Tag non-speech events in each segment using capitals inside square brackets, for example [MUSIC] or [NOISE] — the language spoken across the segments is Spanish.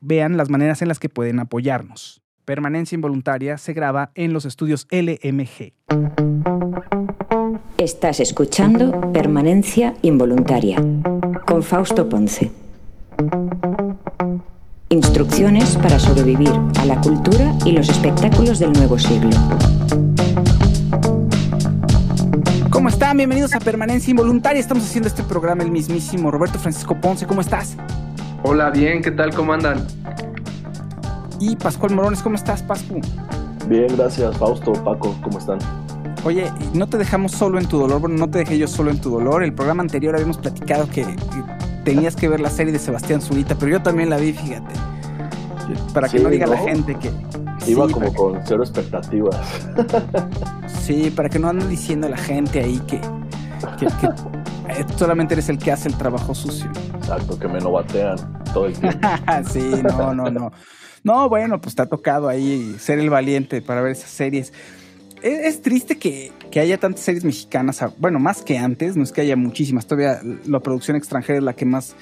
vean las maneras en las que pueden apoyarnos. Permanencia Involuntaria se graba en los estudios LMG. Estás escuchando Permanencia Involuntaria con Fausto Ponce. Instrucciones para sobrevivir a la cultura y los espectáculos del nuevo siglo. ¿Cómo están? Bienvenidos a Permanencia Involuntaria. Estamos haciendo este programa el mismísimo Roberto Francisco Ponce. ¿Cómo estás? Hola, bien, ¿qué tal? ¿Cómo andan? Y Pascual Morones, ¿cómo estás, Pascu? Bien, gracias, Fausto, Paco, ¿cómo están? Oye, no te dejamos solo en tu dolor, bueno, no te dejé yo solo en tu dolor. El programa anterior habíamos platicado que, tenías que ver la serie de Sebastián Zurita, pero yo también la vi, fíjate. Para que no diga la gente que. Iba como con cero expectativas. Sí, para que no ande diciendo la gente ahí que, que solamente eres el que hace el trabajo sucio. Exacto, que me batean todo el tiempo. [LAUGHS] sí, no, no, no. No, bueno, pues te ha tocado ahí ser el valiente para ver esas series. Es, triste que, haya tantas series mexicanas, bueno, más que antes, no es que haya muchísimas, todavía la producción extranjera es la que más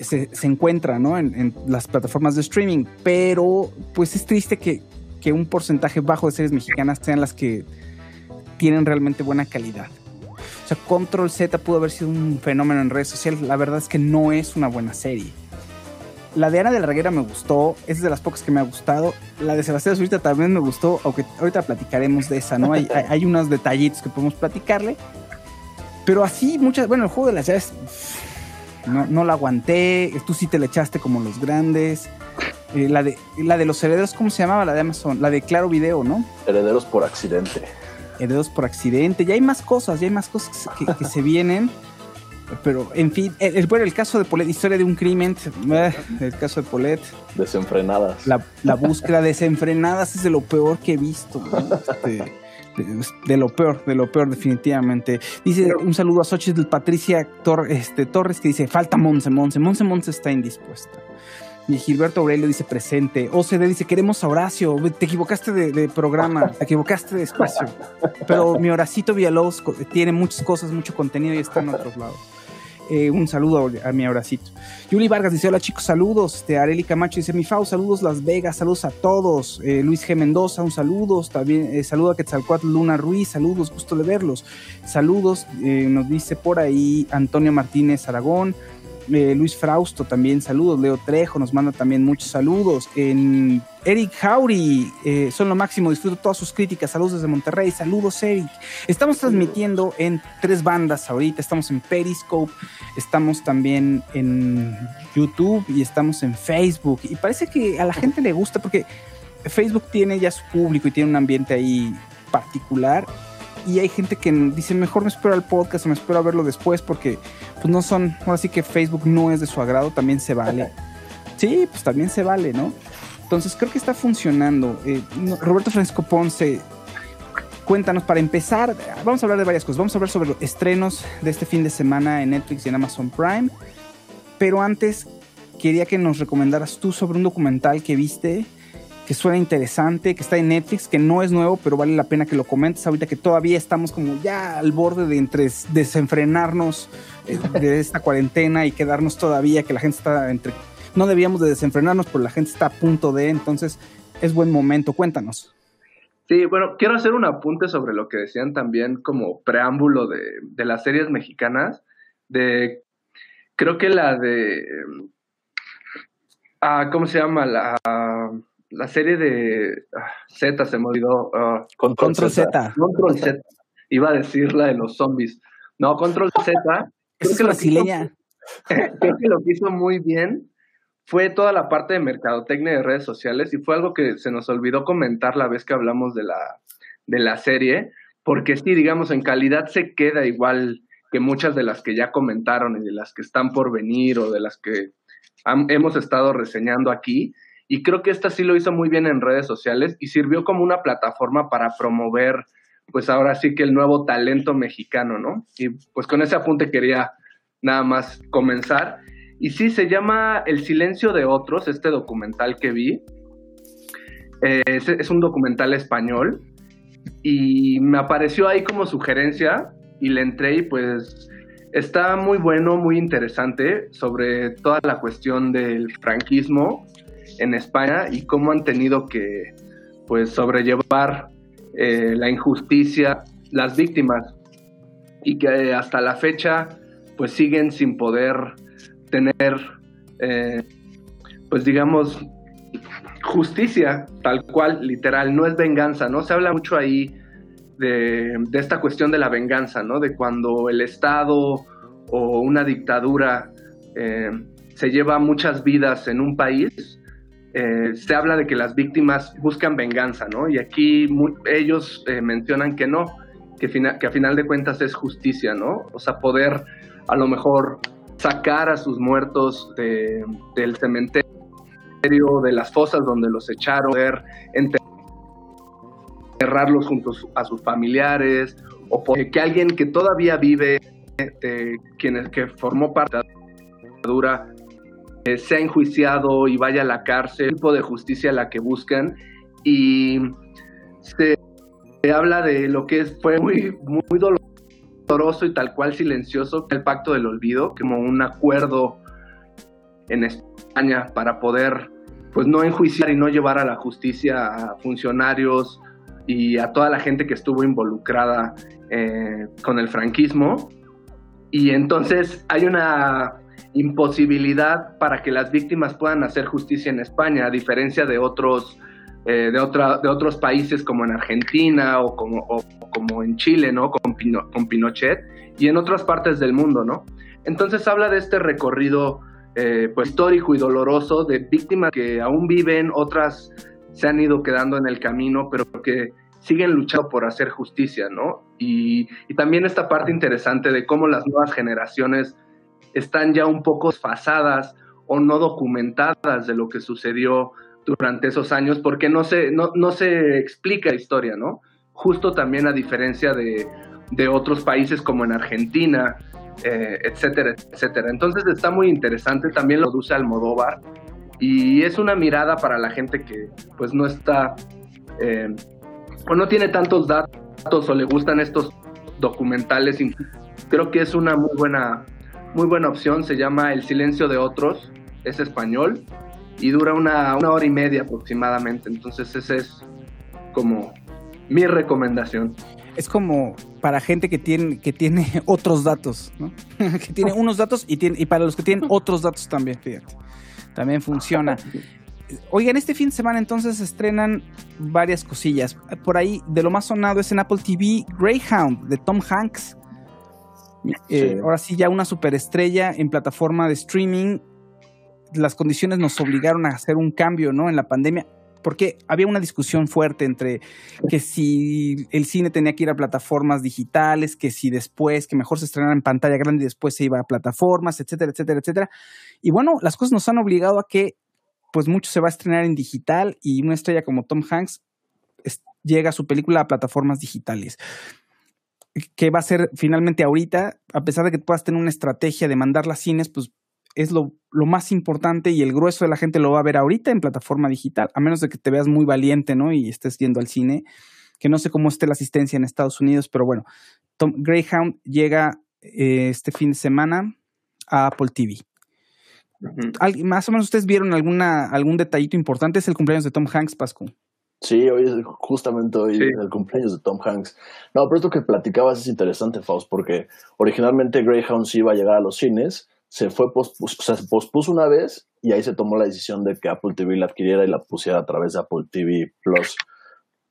se, encuentra, ¿no? En, las plataformas de streaming, pero pues es triste que, que un porcentaje bajo de series mexicanas sean las que tienen realmente buena calidad. Control Z pudo haber sido un fenómeno en redes sociales. La verdad es que no es una buena serie. La de Ana de la Reguera me gustó, es de las pocas que me ha gustado. La de Sebastián Zurita también me gustó, aunque ahorita platicaremos de esa, ¿no? Hay, hay, unos detallitos que podemos platicarle. Pero así, muchas. Bueno, el juego de las llaves. No, no la aguanté. Tú sí te la echaste como los grandes. Eh, la, de, la de los herederos, ¿cómo se llamaba? La de Amazon. La de Claro Video, ¿no? Herederos por accidente herederos por accidente, ya hay más cosas, ya hay más cosas que, se vienen. Pero, en fin, el, bueno, el caso de Polet, historia de un crimen, eh, el caso de Polet. Desenfrenadas. La, búsqueda desenfrenadas es de lo peor que he visto. Este, de, lo peor, de lo peor, definitivamente. Dice un saludo a Xochitl Patricia este, Torres que dice: Falta Monse, Monse, Monse, Monse está indispuesta. Y Gilberto Aurelio dice presente. OCD dice, queremos a Horacio. Te equivocaste de, programa, [LAUGHS] te equivocaste de espacio. Pero mi Horacito Villalobos tiene muchas cosas, mucho contenido y está en otros lados. Eh, un saludo a, mi Horacito. Yuli Vargas dice, hola chicos, saludos. Este, Areli Camacho dice, mi Fau, saludos Las Vegas, saludos a todos. Eh, Luis G. Mendoza, un saludo. También eh, saludo a Quetzalcoatl Luna Ruiz, saludos, gusto de verlos. Saludos, nos dice por ahí Antonio Martínez Aragón. Eh, Luis Frausto también, saludos. Leo Trejo nos manda también muchos saludos. En Eric Jauri, eh, son lo máximo, disfruto todas sus críticas. Saludos desde Monterrey, saludos Eric. Estamos transmitiendo en tres bandas ahorita. Estamos en Periscope, estamos también en YouTube y estamos en Facebook. Y parece que a la gente le gusta porque Facebook tiene ya su público y tiene un ambiente ahí particular y hay gente que dice, mejor me espero al podcast o me espero a verlo después porque pues no son, ahora sí que Facebook no es de su agrado, también se vale. Sí, pues también se vale, ¿no? Entonces creo que está funcionando. Eh, Roberto Francisco Ponce, cuéntanos para empezar, vamos a hablar de varias cosas. Vamos a hablar sobre los estrenos de este fin de semana en Netflix y en Amazon Prime. Pero antes quería que nos recomendaras tú sobre un documental que viste que suena interesante, que está en Netflix, que no es nuevo, pero vale la pena que lo comentes ahorita que todavía estamos como ya al borde de entre desenfrenarnos eh, de esta cuarentena y quedarnos todavía, que la gente está entre... No debíamos de desenfrenarnos, pero la gente está a punto de, entonces es buen momento, cuéntanos. Sí, bueno, quiero hacer un apunte sobre lo que decían también como preámbulo de, de las series mexicanas, de creo que la de... Ah, ¿Cómo se llama? La la serie de ah, Z se me olvidó. Uh, Control, Z. Control Z. Iba a decir la de los zombies. No, Control Z. [LAUGHS] es brasileña. [LAUGHS] creo que lo que hizo muy bien fue toda la parte de mercadotecnia de redes sociales y fue algo que se nos olvidó comentar la vez que hablamos de la, de la serie, porque sí, digamos, en calidad se queda igual que muchas de las que ya comentaron y de las que están por venir o de las que hemos estado reseñando aquí, y creo que esta sí lo hizo muy bien en redes sociales y sirvió como una plataforma para promover, pues ahora sí que el nuevo talento mexicano, ¿no? Y pues con ese apunte quería nada más comenzar. Y sí, se llama El silencio de otros, este documental que vi. Eh, es, un documental español y me apareció ahí como sugerencia y le entré y pues está muy bueno, muy interesante sobre toda la cuestión del franquismo en España y cómo han tenido que pues sobrellevar eh, la injusticia las víctimas. Y que hasta la fecha pues siguen sin poder tener eh, pues digamos justicia tal cual literal. No es venganza no se habla mucho ahí de, esta cuestión de la venganza no de cuando el estado o una dictadura eh, se lleva muchas vidas en un país eh, se habla de que las víctimas buscan venganza, ¿no? Y aquí ellos eh, mencionan que no, que, a final de cuentas es justicia, ¿no? O sea, poder a lo mejor sacar a sus muertos del cementerio, de las fosas donde los echaron, poder enterrarlos junto a sus familiares, o que alguien que todavía vive, eh, que formó parte de la dictadura, eh, sea enjuiciado y vaya a la cárcel, el tipo de justicia la que buscan. Y se, habla de lo que fue muy, muy doloroso y tal cual silencioso, el pacto del olvido, como un acuerdo en España para poder pues no enjuiciar y no llevar a la justicia a funcionarios y a toda la gente que estuvo involucrada eh, con el franquismo. Y entonces hay una imposibilidad para que las víctimas puedan hacer justicia en España, a diferencia de otros, eh, de, otra, de otros países como en Argentina o como, como en Chile, ¿no? Con, con, Pinochet y en otras partes del mundo, ¿no? Entonces habla de este recorrido eh, pues, histórico y doloroso de víctimas que aún viven, otras se han ido quedando en el camino, pero que siguen luchando por hacer justicia, ¿no? Y, y también esta parte interesante de cómo las nuevas generaciones están ya un poco desfasadas o no documentadas de lo que sucedió durante esos años, porque no se, no, no se explica la historia, ¿no? Justo también a diferencia de, de otros países como en Argentina, eh, etcétera, etcétera. Entonces está muy interesante, también lo produce Almodóvar, y es una mirada para la gente que pues no está, eh, o no tiene tantos datos o le gustan estos documentales, creo que es una muy buena muy buena opción, se llama El silencio de otros, es español y dura una, hora y media aproximadamente, entonces esa es como mi recomendación. Es como para gente que tiene, que tiene [LAUGHS] otros datos, ¿no? [LAUGHS] que tiene unos datos y, tiene, y para los que tienen otros datos también, fíjate. También funciona. [LAUGHS] Oigan, este fin de semana entonces se estrenan varias cosillas. Por ahí, de lo más sonado es en Apple TV Greyhound de Tom Hanks. Eh, ahora sí, ya una superestrella en plataforma de streaming. Las condiciones nos obligaron a hacer un cambio, ¿no? En la pandemia. porque había una discusión fuerte entre que si el cine tenía que ir a plataformas digitales, que si después, que mejor se estrenara en pantalla grande y después se iba a plataformas, etcétera, etcétera, etcétera. Y bueno, las cosas nos han obligado a que pues mucho se va a estrenar en digital y una estrella como Tom Hanks llega a su película a plataformas digitales. Que va a ser finalmente ahorita, a pesar de que puedas tener una estrategia de mandarla a cines, pues es lo, más importante y el grueso de la gente lo va a ver ahorita en plataforma digital, a menos de que te veas muy valiente, ¿no? Y estés yendo al cine, que no sé cómo esté la asistencia en Estados Unidos, pero bueno, Tom, Greyhound llega eh, este fin de semana a Apple TV. Más o menos ustedes vieron alguna, algún detallito importante, es el cumpleaños de Tom Hanks, Pascu. Sí, hoy es justamente hoy el cumpleaños de Tom Hanks. No, pero esto que platicabas es interesante, Faust, porque originalmente Greyhound sí iba a llegar a los cines, se fue pospuso, se pospuso una vez y ahí se tomó la decisión de que Apple TV la adquiriera y la pusiera a través de Apple TV Plus.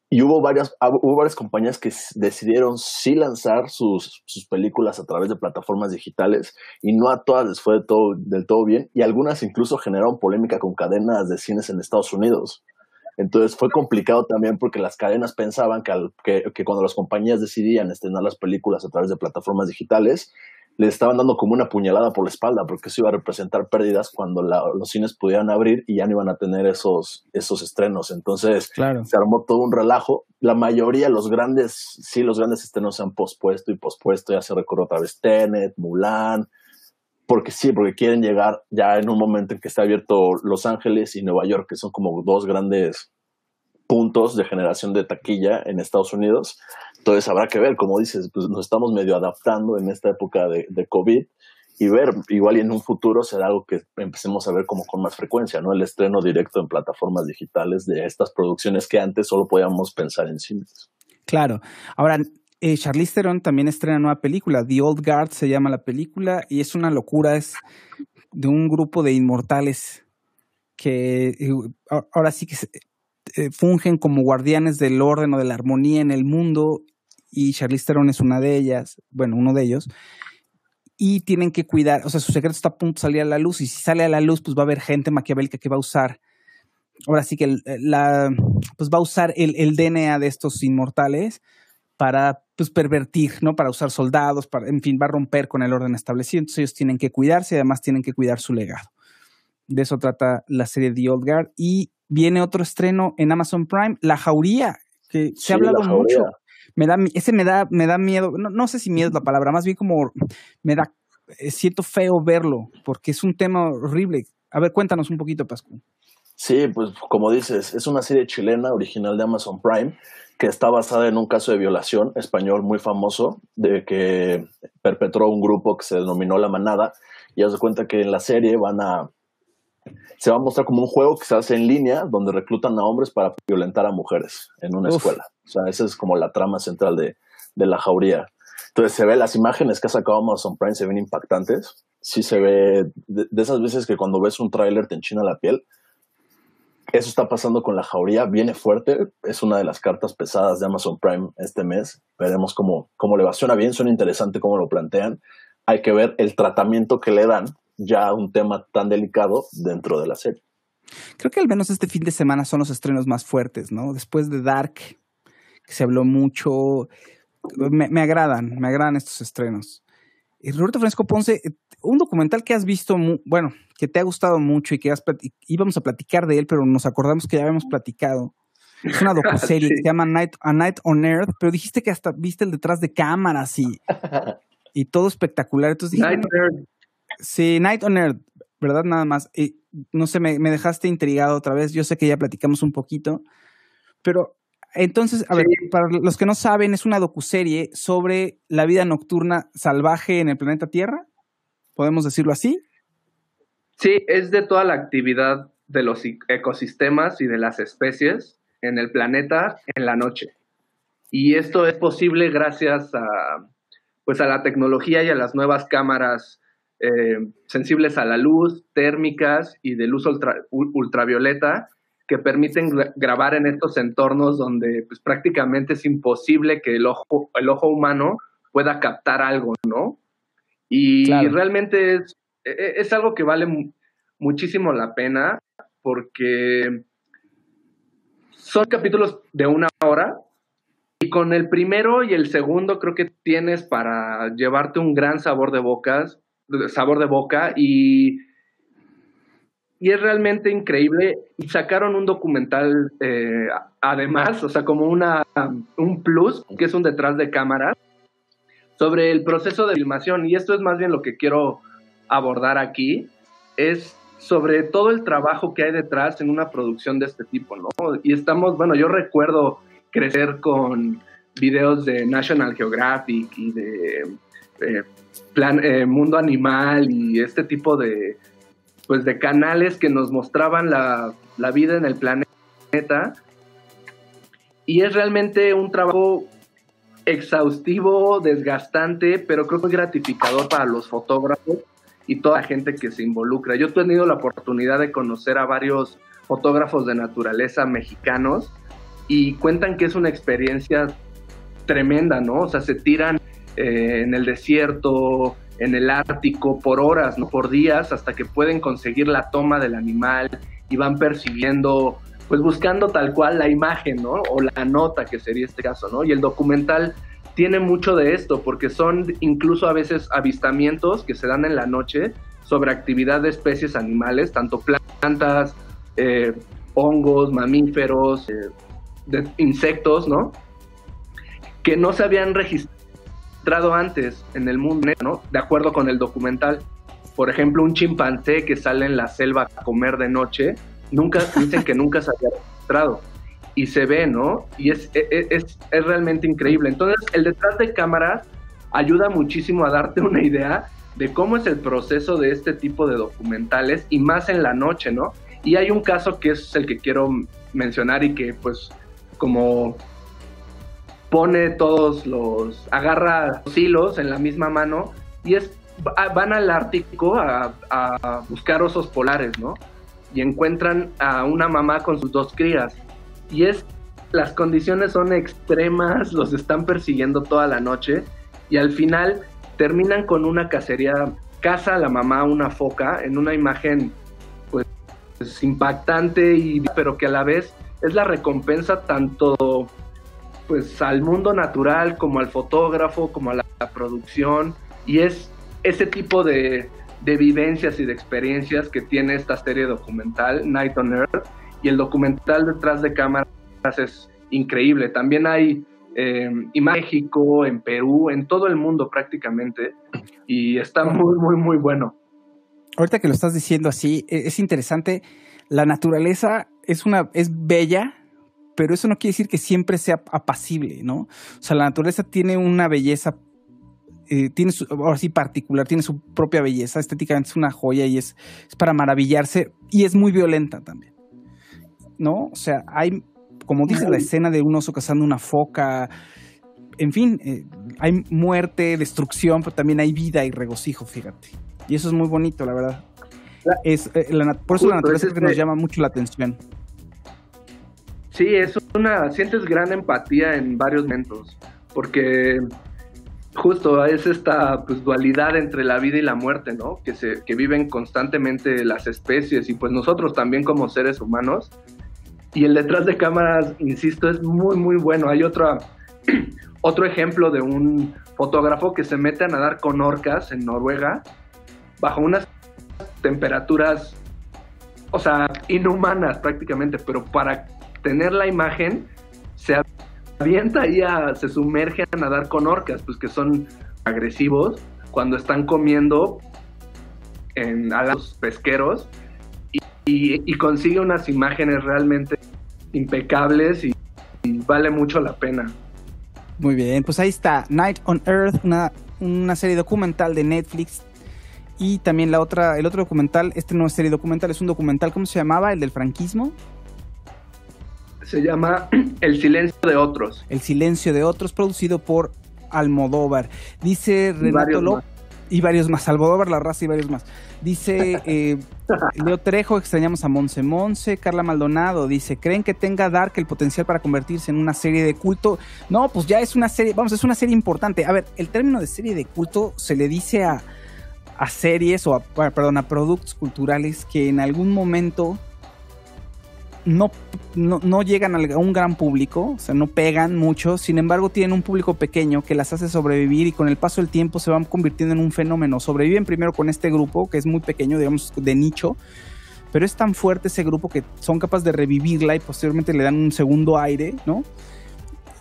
Y hubo varias, hubo varias compañías que decidieron sí lanzar sus, sus, películas a través de plataformas digitales y no a todas les fue todo, del todo bien y algunas incluso generaron polémica con cadenas de cines en Estados Unidos. Entonces fue complicado también porque las cadenas pensaban que, que, que, cuando las compañías decidían estrenar las películas a través de plataformas digitales, le estaban dando como una puñalada por la espalda, porque eso iba a representar pérdidas cuando los cines pudieran abrir y ya no iban a tener esos, esos estrenos. Entonces se armó todo un relajo. La mayoría, los grandes, sí, los grandes estrenos se han pospuesto y pospuesto. Ya se recorrió otra vez Tenet, Mulan, porque sí, porque quieren llegar ya en un momento en que está abierto Los Ángeles y Nueva York, que son como dos grandes puntos de generación de taquilla en Estados Unidos. Entonces habrá que ver, como dices, pues nos estamos medio adaptando en esta época de, de COVID y ver, igual y en un futuro será algo que empecemos a ver como con más frecuencia, ¿no? El estreno directo en plataformas digitales de estas producciones que antes solo podíamos pensar en cines. Claro. Ahora, eh, Charlize Theron también estrena nueva película, The Old Guard se llama la película y es una locura, es de un grupo de inmortales que eh, ahora sí que eh, fungen como guardianes del orden o de la armonía en el mundo y Charlize Theron es una de ellas, bueno, uno de ellos, y tienen que cuidar, o sea, su secreto está a punto de salir a la luz y si sale a la luz, pues va a haber gente maquiavélica que va a usar, ahora sí que la, pues va a usar el, el DNA de estos inmortales para pues pervertir, ¿no? Para usar soldados, para, en fin, va a romper con el orden establecido, entonces ellos tienen que cuidarse y además tienen que cuidar su legado. De eso trata la serie The Old Guard y viene otro estreno en Amazon Prime, La Jauría, que se ha hablado mucho. Me da, ese me da, me da miedo, no, no, sé si miedo es la palabra, más bien como me da, eh, siento feo verlo, porque es un tema horrible. A ver, cuéntanos un poquito, Pascu. Sí, pues como dices, es una serie chilena original de Amazon Prime que está basada en un caso de violación español muy famoso de que perpetró un grupo que se denominó La Manada y haz de cuenta que en la serie van a se va a mostrar como un juego que se hace en línea donde reclutan a hombres para violentar a mujeres en una escuela. O sea, esa es como la trama central de, la jauría. Entonces se ve las imágenes que ha sacado Amazon Prime, se ven impactantes. Sí se ve de, esas veces que cuando ves un tráiler te enchina la piel. Eso está pasando con la jauría, viene fuerte, es una de las cartas pesadas de Amazon Prime este mes. Veremos cómo, cómo le va. Suena bien, suena interesante cómo lo plantean. Hay que ver el tratamiento que le dan ya un tema tan delicado dentro de la serie. Creo que al menos este fin de semana son los estrenos más fuertes, ¿no? Después de Dark, que se habló mucho, me, agradan, me agradan estos estrenos. Roberto Francisco Ponce, un documental que has visto, bueno, que te ha gustado mucho y que íbamos a platicar de él, pero nos acordamos que ya habíamos platicado. Es una [LAUGHS] docuserie que se llama Night, A Night on Earth, pero dijiste que hasta viste el detrás de cámaras y, [LAUGHS] y todo espectacular. Entonces dije, Night on Earth. Sí, Night on Earth, ¿verdad? Nada más. Y, no sé, me, dejaste intrigado otra vez. Yo sé que ya platicamos un poquito, pero entonces, a ver, para los que no saben, es una docuserie sobre la vida nocturna salvaje en el planeta Tierra. ¿Podemos decirlo así? Sí, es de toda la actividad de los ecosistemas y de las especies en el planeta en la noche. Y esto es posible gracias a, pues a la tecnología y a las nuevas cámaras eh, sensibles a la luz, térmicas y de luz ultravioleta que permiten grabar en estos entornos donde pues, prácticamente es imposible que el ojo, el ojo humano pueda captar algo, ¿no? Y realmente es, e, e, es, algo que vale muchísimo la pena porque son capítulos de una hora y con el primero y el segundo creo que tienes para llevarte un gran sabor de bocas, sabor de boca y, y es realmente increíble. Y sacaron un documental eh, además, o sea, como una, un plus, que es un detrás de cámara, sobre el proceso de filmación. Y esto es más bien lo que quiero abordar aquí, es sobre todo el trabajo que hay detrás en una producción de este tipo, ¿no? Y estamos, bueno, yo recuerdo crecer con videos de National Geographic y de eh, plan, eh, Mundo Animal y este tipo de, pues, de canales que nos mostraban la, la vida en el planeta. Y es realmente un trabajo exhaustivo, desgastante, pero creo que gratificador para los fotógrafos y toda la gente que se involucra. Yo he tenido la oportunidad de conocer a varios fotógrafos de naturaleza mexicanos y cuentan que es una experiencia tremenda, ¿no? O sea, se tiran eh, en el desierto, en el Ártico, por horas, ¿no? Por días, hasta que pueden conseguir la toma del animal y van percibiendo, pues buscando tal cual la imagen, ¿no? O la nota, que sería este caso, ¿no? Y el documental tiene mucho de esto, porque son incluso a veces avistamientos que se dan en la noche sobre actividad de especies animales, tanto plantas, eh, hongos, mamíferos, eh, insectos, ¿no? Que no se habían registrado antes en el mundo, ¿no? De acuerdo con el documental. Por ejemplo, un chimpancé que sale en la selva a comer de noche, nunca, [LAUGHS] dicen que nunca se había registrado y se ve, ¿no? Y es, e, e, es, es, realmente increíble. Entonces, el detrás de cámaras ayuda muchísimo a darte una idea de cómo es el proceso de este tipo de documentales y más en la noche, ¿no? Y hay un caso que es el que quiero mencionar y que pues como pone todos los, agarra los hilos en la misma mano y es, van al Ártico a, buscar osos polares, ¿no? Y encuentran a una mamá con sus dos crías y es las condiciones son extremas, [LAUGHS] los están persiguiendo toda la noche y al final terminan con una cacería, caza a la mamá una foca en una imagen pues, impactante y pero que a la vez es la recompensa tanto pues al mundo natural como al fotógrafo como a la, producción y es ese tipo de, de vivencias y de experiencias que tiene esta serie documental Night on Earth y el documental detrás de cámaras es increíble. También hay eh, en México, en Perú, en todo el mundo prácticamente, y está muy, muy, muy bueno. Ahorita que lo estás diciendo así, e, es interesante. La naturaleza es una, es bella, pero eso no quiere decir que siempre sea apacible, ¿no? O sea, la naturaleza tiene una belleza eh, tiene su, ahora sí particular, tiene su propia belleza, estéticamente es una joya y es, es, para maravillarse y es muy violenta también. ¿no? O sea, hay, como dice la escena de un oso cazando una foca, en fin, eh, hay muerte, destrucción, pero también hay vida y regocijo, fíjate. Y eso es muy bonito, la verdad. Es, eh, por eso la naturaleza es que nos llama mucho la atención. Sí, es una, sientes gran empatía en varios momentos, porque justo es esta pues, dualidad entre la vida y la muerte, ¿no? Que, se, que viven constantemente las especies y pues nosotros también como seres humanos y el detrás de cámaras, insisto, es muy, muy bueno. Hay otro, [CLEARS THROAT] otro ejemplo de un fotógrafo que se mete a nadar con orcas en Noruega bajo unas temperaturas, o sea, inhumanas prácticamente, pero para tener la imagen se avienta y se sumerge a nadar con orcas, pues que son agresivos cuando están comiendo en, a los pesqueros y, consigue unas imágenes realmente impecables y, vale mucho la pena. Muy bien, pues ahí está, Night on Earth, una, una serie documental de Netflix. Y también la otra, el otro documental, este no es serie documental, es un documental, ¿cómo se llamaba? El del franquismo. Se llama [CLEARS THROAT] El silencio de otros. El silencio de otros, producido por Almodóvar. Dice Renato López y varios más. Almodóvar, La Raza y varios más. Dice [LAUGHS] eh, Leo Trejo, extrañamos a Monse Monse. Carla Maldonado dice, ¿creen que tenga Dark el potencial para convertirse en una serie de culto? No, pues ya es una serie, vamos, es una serie importante. A ver, el término de serie de culto se le dice a, a series o a, perdón, a productos culturales que en algún momento no, no, llegan a un gran público, o sea, no pegan mucho, sin embargo tienen un público pequeño que las hace sobrevivir y con el paso del tiempo se van convirtiendo en un fenómeno. Sobreviven primero con este grupo, que es muy pequeño, digamos, de nicho, pero es tan fuerte ese grupo que son capaces de revivirla y posteriormente le dan un segundo aire, ¿no?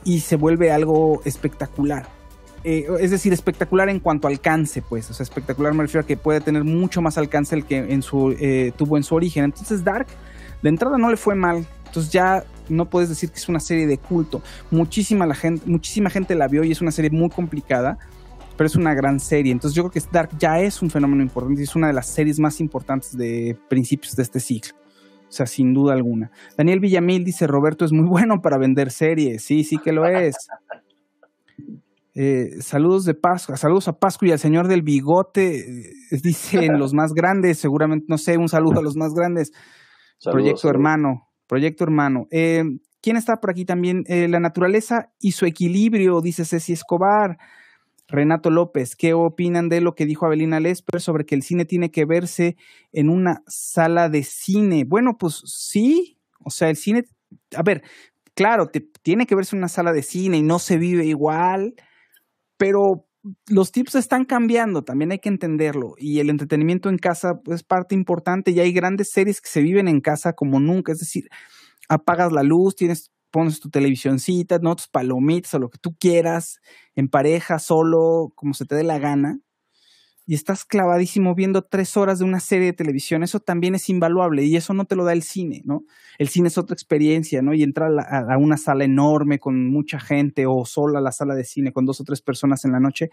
Y se vuelve algo espectacular. Eh, es decir, espectacular en cuanto alcance, pues. O sea, espectacular me refiero a que puede tener mucho más alcance el que en su, eh, tuvo en su origen. Entonces, Dark, de entrada no le fue mal. Entonces ya no puedes decir que es una serie de culto. Muchísima, la gente, muchísima gente la vio y es una serie muy complicada, pero es una gran serie. Entonces yo creo que Dark ya es un fenómeno importante y es una de las series más importantes de principios de este ciclo. O sea, sin duda alguna. Daniel Villamil dice, Roberto es muy bueno para vender series. Sí, sí que lo es. Eh, saludos de Pascua, saludos a Pascua y al señor del bigote, eh, dicen los más grandes, seguramente, no sé, un saludo a los más grandes. Proyecto hermano, proyecto hermano. Eh, ¿Quién está por aquí también? la naturaleza y su equilibrio, dice Ceci Escobar. Renato López, ¿qué opinan de lo que dijo Abelina Lesper sobre que el cine tiene que verse en una sala de cine? Bueno, pues sí, o sea, el cine, a ver, claro, te, tiene que verse en una sala de cine y no se vive igual, pero los tips están cambiando, también hay que entenderlo. Y el entretenimiento en casa es parte importante y hay grandes series que se viven en casa como nunca. Es decir, apagas la luz, tienes, pones tu televisioncita, ¿no? tus palomitas o lo que tú quieras, en pareja, solo, como se te dé la gana y estás clavadísimo viendo tres horas de una serie de televisión, eso también es invaluable y eso no te lo da el cine, ¿no? El cine es otra experiencia, ¿no? Y entrar a, una sala enorme con mucha gente o sola a la sala de cine con dos o tres personas en la noche,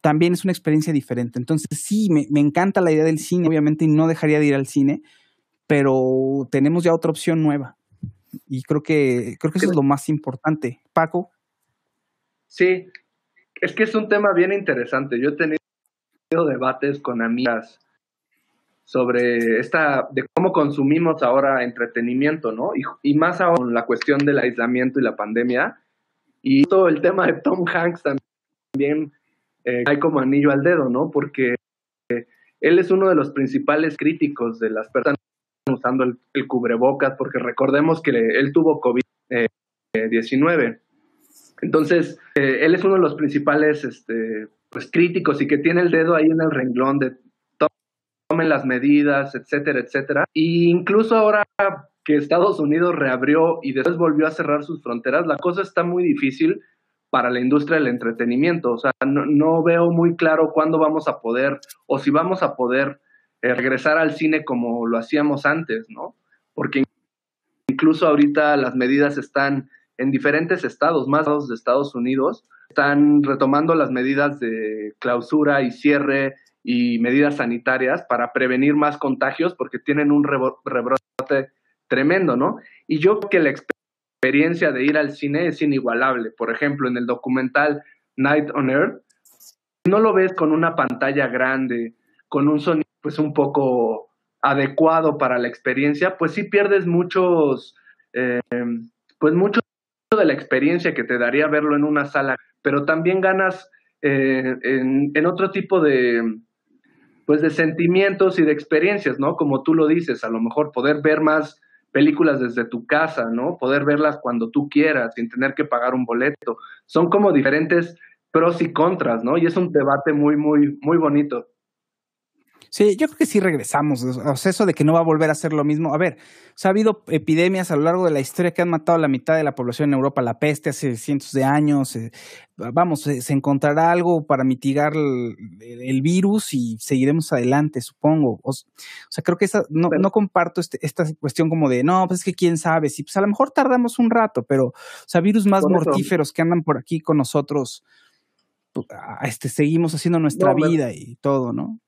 también es una experiencia diferente. Entonces, sí, me, me encanta la idea del cine, obviamente, y no dejaría de ir al cine, pero tenemos ya otra opción nueva. Y creo que, creo que eso es lo más importante. Paco. Sí, es que es un tema bien interesante. Yo he tenido debates con amigas sobre esta, de cómo consumimos ahora entretenimiento, ¿no? Y, más ahora con la cuestión del aislamiento y la pandemia. Y todo el tema de Tom Hanks también eh, hay como anillo al dedo, ¿no? Porque él es uno de los principales críticos de las personas usando el, cubrebocas, porque recordemos que él tuvo COVID-19. Entonces, eh, él es uno de los principales este, pues, críticos y que tiene el dedo ahí en el renglón de tomen las medidas, etcétera, etcétera. Y incluso ahora que Estados Unidos reabrió y después volvió a cerrar sus fronteras, la cosa está muy difícil para la industria del entretenimiento. O sea, no, veo muy claro cuándo vamos a poder o si vamos a poder eh, regresar al cine como lo hacíamos antes, ¿no? Porque incluso ahorita las medidas están en diferentes estados, más de Estados Unidos, están retomando las medidas de clausura y cierre y medidas sanitarias para prevenir más contagios porque tienen un rebrote tremendo, ¿no? Y yo creo que la experiencia de ir al cine es inigualable. Por ejemplo, en el documental Night on Earth, no lo ves con una pantalla grande, con un sonido pues un poco adecuado para la experiencia, pues sí pierdes muchos, eh, pues muchos de la experiencia que te daría verlo en una sala, pero también ganas eh, en, otro tipo de, pues de sentimientos y de experiencias, ¿no? Como tú lo dices, a lo mejor poder ver más películas desde tu casa, ¿no? Poder verlas cuando tú quieras, sin tener que pagar un boleto. Son como diferentes pros y contras, ¿no? Y es un debate muy, muy, muy bonito. Sí, yo creo que sí regresamos. O sea, eso de que no va a volver a ser lo mismo. A ver, ha habido epidemias a lo largo de la historia que han matado a la mitad de la población en Europa. La peste hace cientos de años. Eh, vamos, se encontrará algo para mitigar el, virus y seguiremos adelante, supongo. O, sea, creo que esa, no, no comparto este, esta cuestión como de, no, pues es que quién sabe. Sí, pues a lo mejor tardamos un rato, pero, o sea, virus más mortíferos que andan por aquí con nosotros, pues, este, seguimos haciendo nuestra vida y todo, ¿no?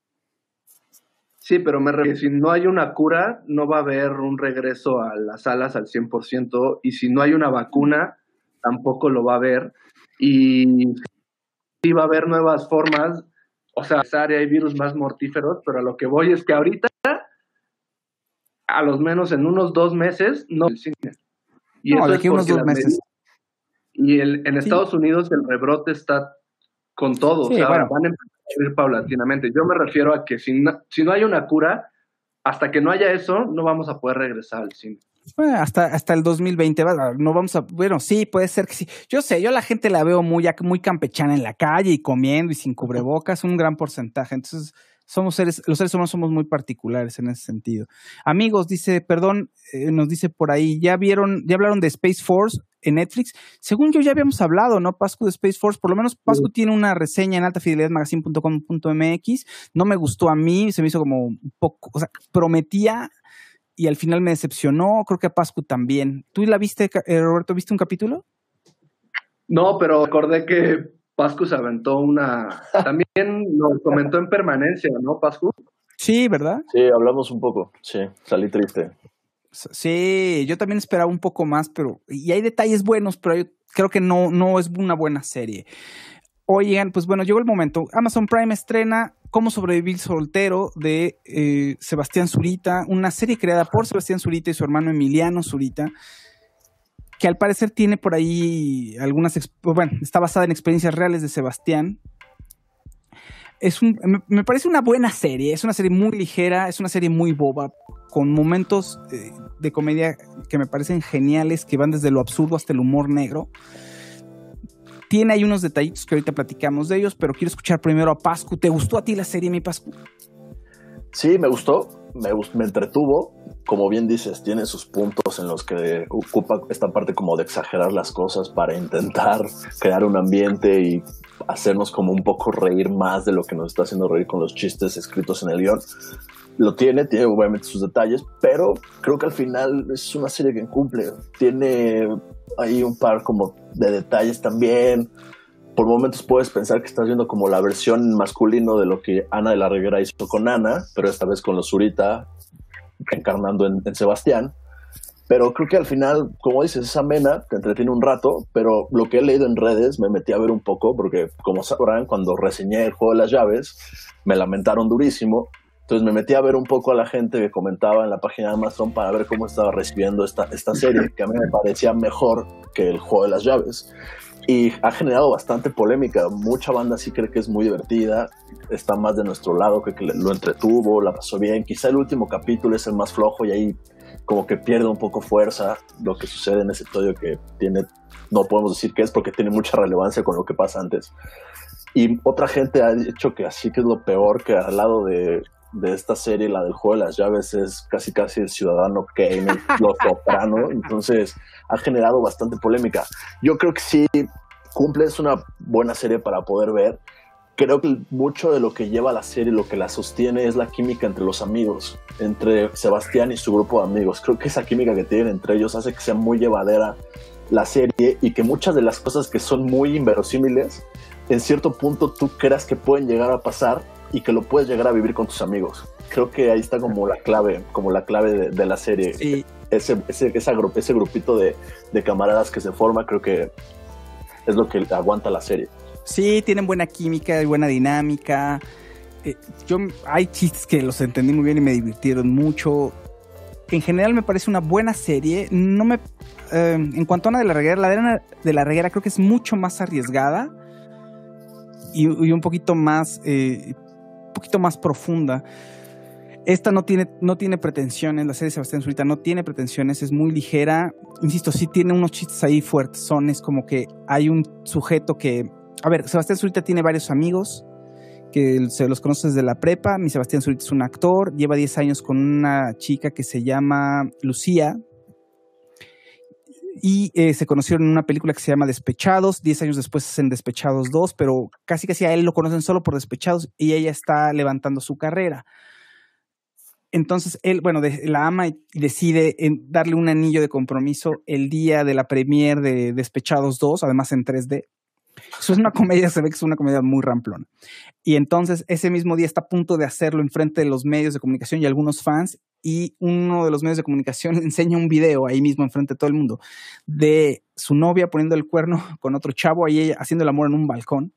Sí, pero me refiero, si no hay una cura, no va a haber un regreso a las salas al 100%, y si no hay una vacuna, tampoco lo va a haber. Y sí va a haber nuevas formas, o sea, hay virus más mortíferos, pero a lo que voy es que ahorita, a los menos en unos dos meses, no. Y no, de unos dos meses. y el, en Estados Unidos el rebrote está con todo, o sea, van a empezar ir paulatinamente. Yo me refiero a que si no, si no hay una cura, hasta que no haya eso, no vamos a poder regresar al cine. hasta, hasta el 2020, no vamos a, bueno, sí, puede ser que sí. Yo sé, yo la gente la veo muy, muy campechana en la calle y comiendo y sin cubrebocas, un gran porcentaje. Entonces, somos seres, los seres humanos somos muy particulares en ese sentido. Amigos, dice, perdón, eh, nos dice por ahí, ya vieron, ya hablaron de Space Force en Netflix. Según yo ya habíamos hablado, ¿no? Pascu de Space Force, por lo menos Pascu tiene una reseña en altafidelidadmagazine.com.mx. No me gustó a mí, se me hizo como un poco, o sea, prometía y al final me decepcionó. Creo que a Pascu también. ¿Tú la viste, eh, Roberto? ¿Viste un capítulo? No, pero recordé que Pascu se aventó una. [LAUGHS] También lo comentó en permanencia, ¿no, Pascu? Sí, ¿verdad? Sí, hablamos un poco. Sí, salí triste. Sí, yo también esperaba un poco más, pero. Y hay detalles buenos, pero creo que no, no es una buena serie. Oigan, pues bueno, llegó el momento. Amazon Prime estrena Cómo sobrevivir soltero de eh, Sebastián Zurita, una serie creada por Sebastián Zurita y su hermano Emiliano Zurita que al parecer tiene por ahí algunas, bueno, está basada en experiencias reales de Sebastián. Es un, me, parece una buena serie, es una serie muy ligera, es una serie muy boba, con momentos eh, de comedia que me parecen geniales, que van desde lo absurdo hasta el humor negro. Tiene ahí unos detallitos que ahorita platicamos de ellos, pero quiero escuchar primero a Pascu. ¿Te gustó a ti la serie, mi Pascu? Sí, me gustó, me, me entretuvo como bien dices, tiene sus puntos en los que ocupa esta parte como de exagerar las cosas para intentar crear un ambiente y hacernos como un poco reír más de lo que nos está haciendo reír con los chistes escritos en el guion. Lo tiene, tiene obviamente sus detalles, pero creo que al final es una serie que cumple. Tiene ahí un par como de detalles también. Por momentos puedes pensar que estás viendo como la versión masculino de lo que Ana de la Reguera hizo con Ana, pero esta vez con los Zurita encarnando en, Sebastián. Pero creo que al final, como dices, es amena, te entretiene un rato, pero lo que he leído en redes me metí a ver un poco, porque como sabrán, cuando reseñé el juego de las llaves, me lamentaron durísimo. Entonces me metí a ver un poco a la gente que comentaba en la página de Amazon para ver cómo estaba recibiendo esta, esta serie, que a mí me parecía mejor que el juego de las llaves y ha generado bastante polémica. Mucha banda sí cree que es muy divertida, está más de nuestro lado, que, que lo entretuvo, la pasó bien. Quizá el último capítulo es el más flojo y ahí como que pierde un poco fuerza lo que sucede en ese episodio que tiene, no podemos decir que es porque tiene mucha relevancia con lo que pasa antes. Y otra gente ha dicho que así que es lo peor, que al lado de de esta serie, la del juego de las llaves, es casi casi el ciudadano Kane, [LAUGHS] lo soprano, entonces ha generado bastante polémica. Yo creo que sí cumple, es una buena serie para poder ver. Creo que mucho de lo que lleva la serie, lo que la sostiene, es la química entre los amigos, entre Sebastián y su grupo de amigos. Creo que esa química que tienen entre ellos hace que sea muy llevadera la serie y que muchas de las cosas que son muy inverosímiles, en cierto punto tú creas que pueden llegar a pasar y que lo puedes llegar a vivir con tus amigos. Creo que ahí está como la clave, como la clave de, la serie. Ese, ese, ese grupito de, camaradas que se forma, creo que es lo que aguanta la serie. Sí, tienen buena química y buena dinámica. Eh, yo, hay chistes que los entendí muy bien y me divirtieron mucho. En general me parece una buena serie. No me, eh, en cuanto a Ana de la Reguera, la de de la Reguera creo que es mucho más arriesgada y, un poquito más eh, poquito más profunda. Esta no tiene, no tiene pretensiones, la serie de Sebastián Zurita no tiene pretensiones, es muy ligera. Insisto, sí tiene unos chistes ahí fuertes, son, es como que hay un sujeto que... A ver, Sebastián Zurita tiene varios amigos que se los conoce desde la prepa. Mi Sebastián Zurita es un actor, lleva 10 años con una chica que se llama Lucía, y eh, se conocieron en una película que se llama Despechados. Diez años después en Despechados 2, pero casi casi a él lo conocen solo por Despechados y ella está levantando su carrera. Entonces él, bueno, la ama y decide darle un anillo de compromiso el día de la premier de Despechados 2, además en 3D. Eso es una comedia, se ve que es una comedia muy ramplona. Y entonces ese mismo día está a punto de hacerlo en frente de los medios de comunicación y algunos fans y uno de los medios de comunicación [LAUGHS] enseña un video ahí mismo enfrente de todo el mundo de su novia poniendo el cuerno con otro chavo ahí haciendo el amor en un balcón.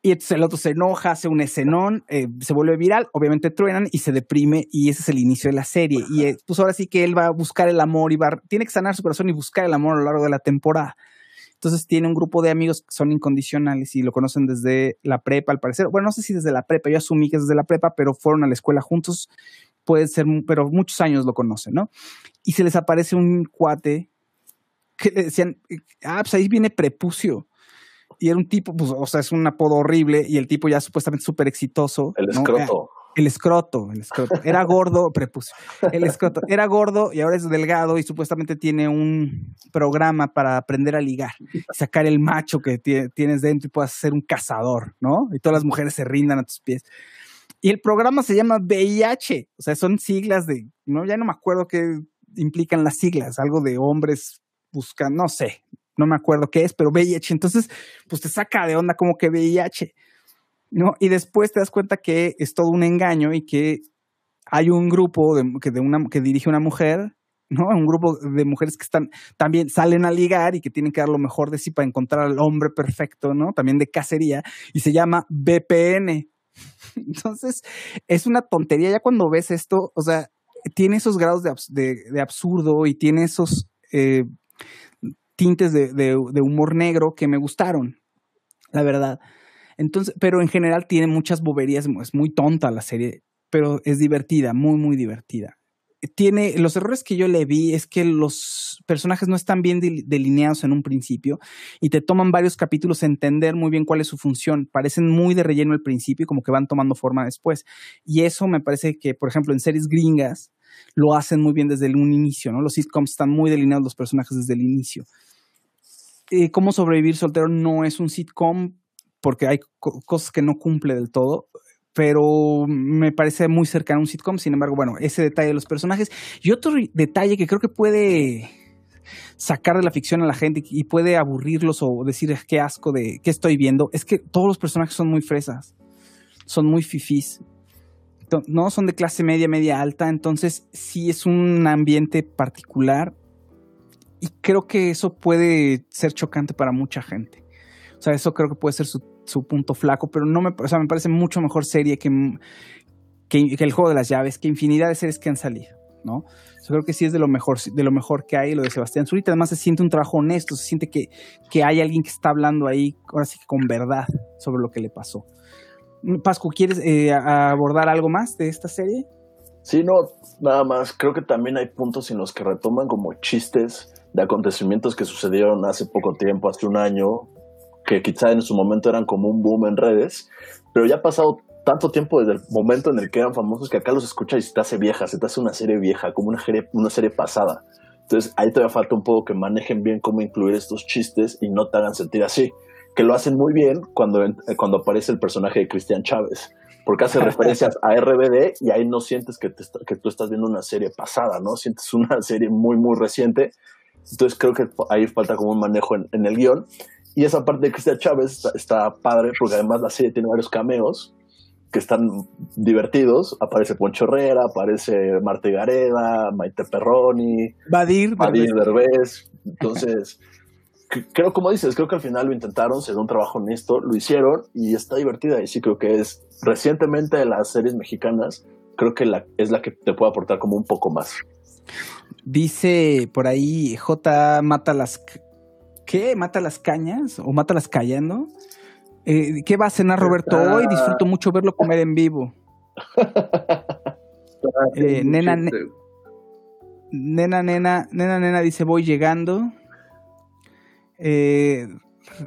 Y entonces el otro se enoja, hace un escenón, eh, se vuelve viral, obviamente truenan y se deprime y ese es el inicio de la serie. Y eh, pues ahora sí que él va a buscar el amor y va, tiene que sanar su corazón y buscar el amor a lo largo de la temporada. Entonces tiene un grupo de amigos que son incondicionales y lo conocen desde la prepa, al parecer. Bueno, no sé si desde la prepa, yo asumí que es desde la prepa, pero fueron a la escuela juntos puede ser, pero muchos años lo conocen, ¿no? Y se les aparece un cuate que le decían, ah, pues ahí viene prepucio. Y era un tipo, pues, o sea, es un apodo horrible y el tipo ya supuestamente súper exitoso. El escroto. El escroto, el escroto. Era gordo, [LAUGHS] prepucio. El escroto. Era gordo y ahora es delgado y supuestamente tiene un programa para aprender a ligar. Sacar el macho que tienes dentro y puedas ser un cazador, ¿no? Y todas las mujeres se rindan a tus pies. Y el programa se llama VIH. O sea, son siglas de, no, ya no me acuerdo qué implican las siglas. Algo de hombres buscan, no sé, no me acuerdo qué es, pero VIH. Entonces, pues te saca de onda como que VIH. ¿No? Y después te das cuenta que es todo un engaño y que hay un grupo de, que, de una, que dirige una mujer, ¿no? Un grupo de mujeres que están, también salen a ligar y que tienen que dar lo mejor de sí para encontrar al hombre perfecto, ¿no? También de cacería, y se llama VPN. [LAUGHS] Entonces, es una tontería ya cuando ves esto, o sea, tiene esos grados de, de, absurdo y tiene esos eh, tintes de, de humor negro que me gustaron, la verdad. Entonces, pero en general tiene muchas boberías, es muy tonta la serie, pero es divertida, muy, muy divertida. Tiene, los errores que yo le vi es que los personajes no están bien delineados en un principio y te toman varios capítulos a entender muy bien cuál es su función. Parecen muy de relleno al principio y como que van tomando forma después. Y eso me parece que, por ejemplo, en series gringas lo hacen muy bien desde un inicio, ¿no? Los sitcoms están muy delineados los personajes desde el inicio. Eh, Cómo sobrevivir soltero no es un sitcom, porque hay cosas que no cumple del todo, pero me parece muy cercano a un sitcom. Sin embargo, bueno, ese detalle de los personajes. Y otro detalle que creo que puede sacar de la ficción a la gente y puede aburrirlos o decir qué asco de qué estoy viendo, es que todos los personajes son muy fresas, son muy fifís. No son de clase media, media alta, entonces sí es un ambiente particular y creo que eso puede ser chocante para mucha gente. O sea, eso creo que puede ser su, punto flaco, pero no me, o sea, me parece mucho mejor serie que, que, el juego de las llaves, que infinidad de series que han salido, ¿no? Yo creo que sí es de lo mejor, de lo mejor que hay lo de Sebastián Zurita. Además se siente un trabajo honesto, se siente que, que hay alguien que está hablando ahí, ahora sí que con verdad, sobre lo que le pasó. Pascu, ¿quieres eh, abordar algo más de esta serie? Sí, no, nada más. Creo que también hay puntos en los que retoman como chistes de acontecimientos que sucedieron hace poco tiempo, hace un año, que quizá en su momento eran como un boom en redes, pero ya ha pasado tanto tiempo desde el momento en el que eran famosos que acá los escuchas y se te hace vieja, se te hace una serie vieja, como una serie, una serie pasada. Entonces ahí todavía falta un poco que manejen bien cómo incluir estos chistes y no te hagan sentir así. Que lo hacen muy bien cuando, cuando aparece el personaje de Cristian Chávez, porque hace [LAUGHS] referencias a RBD y ahí no sientes que, que tú estás viendo una serie pasada, ¿no? Sientes una [LAUGHS] serie muy, muy reciente. Entonces creo que ahí falta como un manejo en, en el guion. Y esa parte de Cristian Chávez está, padre porque además la serie tiene varios cameos que están divertidos. Aparece Poncho Herrera, aparece Marta Gareda, Maite Perroni, Badir, Badir Derbez. Entonces, [LAUGHS] creo, como dices, creo que al final lo intentaron, se dio un trabajo honesto, lo hicieron y está divertida. Y sí creo que es recientemente de las series mexicanas, creo que la, es la que te puede aportar como un poco más. Dice por ahí J. Mata las ¿Qué? ¿Mata las cañas? ¿O mata las callando? Eh, ¿Qué va a cenar Roberto hoy? Disfruto mucho verlo comer en vivo. [LAUGHS] Eh, nena, nena, nena, nena, nena dice voy llegando. Eh,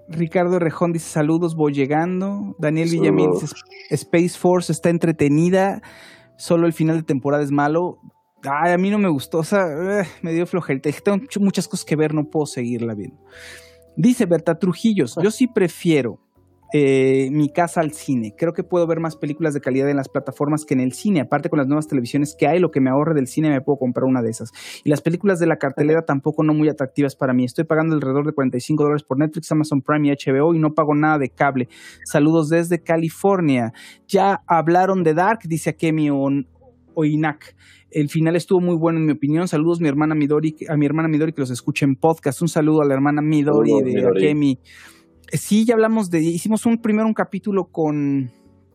Ricardo Rejón dice saludos, voy llegando. Daniel Villamil dice Space Force está entretenida, solo el final de temporada es malo. Ay, a mí no me gustó, o sea, eh, me dio flojerita. Tengo muchas cosas que ver, no puedo seguirla viendo. Dice Berta Trujillos, yo sí prefiero eh, mi casa al cine. Creo que puedo ver más películas de calidad en las plataformas que en el cine. Aparte con las nuevas televisiones que hay, lo que me ahorre del cine me puedo comprar una de esas. Y las películas de la cartelera tampoco no muy atractivas para mí. Estoy pagando alrededor de 45 dólares por Netflix, Amazon Prime y HBO y no pago nada de cable. Saludos desde California. Ya hablaron de Dark, dice Akemi Oinak. El final estuvo muy bueno en mi opinión. Saludos a mi hermana Midori, a mi hermana Midori que los escuche en podcast. Un saludo a la hermana Midori de Akemi. Eh, sí, ya hablamos de, hicimos un primero un capítulo con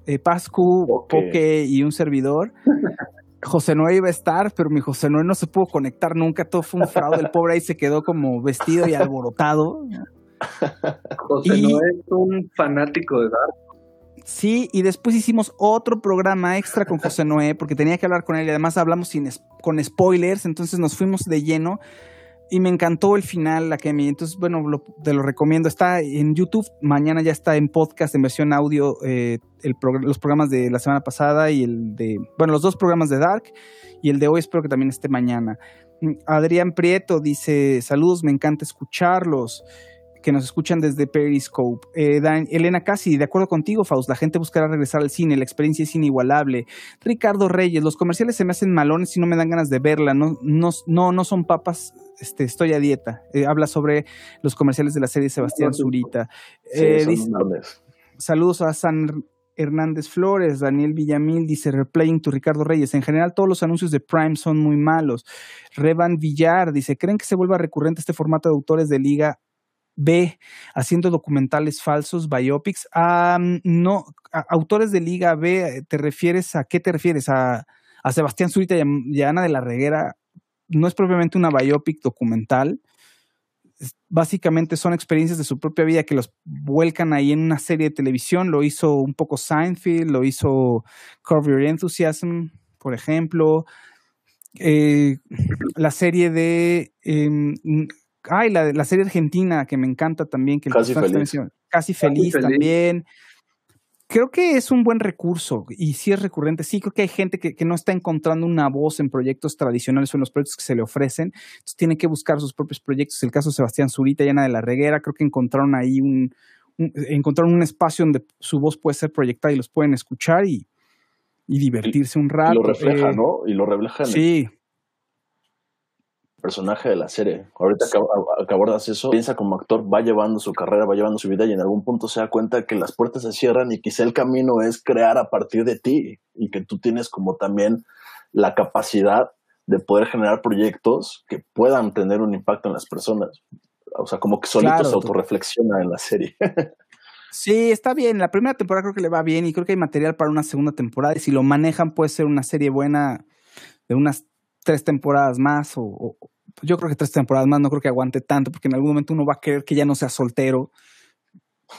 eh, Pascu, Poke y un servidor. [LAUGHS] José Noé iba a estar, pero mi José Noé no se pudo conectar nunca, todo fue un fraude, el pobre ahí se quedó como vestido y alborotado. [LAUGHS] José Noé es un fanático de Dark. Sí, y después hicimos otro programa extra con José [LAUGHS] Noé, porque tenía que hablar con él y además hablamos sin con spoilers, entonces nos fuimos de lleno y me encantó el final, la que me... Entonces, bueno, te lo recomiendo. Está en YouTube, mañana ya está en podcast, en versión audio, eh, los programas de la semana pasada y el de... Bueno, los dos programas de Dark y el de hoy espero que también esté mañana. Mm, Adrián Prieto dice, saludos, me encanta escucharlos que nos escuchan desde Periscope. Eh, Elena Casi, de acuerdo contigo, Faust, la gente buscará regresar al cine, la experiencia es inigualable. Ricardo Reyes, los comerciales se me hacen malones y no me dan ganas de verla, no, no, no, son papas, este, estoy a dieta. Eh, habla sobre los comerciales de la serie Sebastián Zurita. Eh, saludos a San Hernández Flores, Daniel Villamil dice, replaying to Ricardo Reyes. En general, todos los anuncios de Prime son muy malos. Revan Villar dice, ¿creen que se vuelva recurrente este formato de autores de liga B, haciendo documentales falsos, biopics. No, autores de Liga B, ¿te refieres a qué te refieres? A, Sebastián Zurita y a, Ana de la Reguera. No es propiamente una biopic documental. Básicamente son experiencias de su propia vida que los vuelcan ahí en una serie de televisión. Lo hizo un poco Seinfeld, lo hizo Curb Your Enthusiasm, por ejemplo. Eh, la serie de em, ay, la, la serie argentina que me encanta también, que casi feliz. Casi, feliz también. Creo que es un buen recurso y sí es recurrente. Sí, creo que hay gente que, que, no está encontrando una voz en proyectos tradicionales o en los proyectos que se le ofrecen. Entonces tiene que buscar sus propios proyectos. El caso de Sebastián Zurita y Ana de la Reguera, creo que encontraron ahí un, encontraron un espacio donde su voz puede ser proyectada y los pueden escuchar y, y divertirse un rato. Y lo refleja, eh, ¿no? Y lo refleja. sí personaje de la serie. Ahorita que, abordas eso, piensa como actor, va llevando su carrera, va llevando su vida y en algún punto se da cuenta que las puertas se cierran y quizá el camino es crear a partir de ti y que tú tienes como también la capacidad de poder generar proyectos que puedan tener un impacto en las personas. O sea, como que solito se autorreflexiona en la serie. [LAUGHS] Sí, está bien. La primera temporada creo que le va bien y creo que hay material para una segunda temporada. Y si lo manejan, puede ser una serie buena de unas tres temporadas más o, yo creo que tres temporadas más no creo que aguante tanto, porque en algún momento uno va a querer que ya no sea soltero.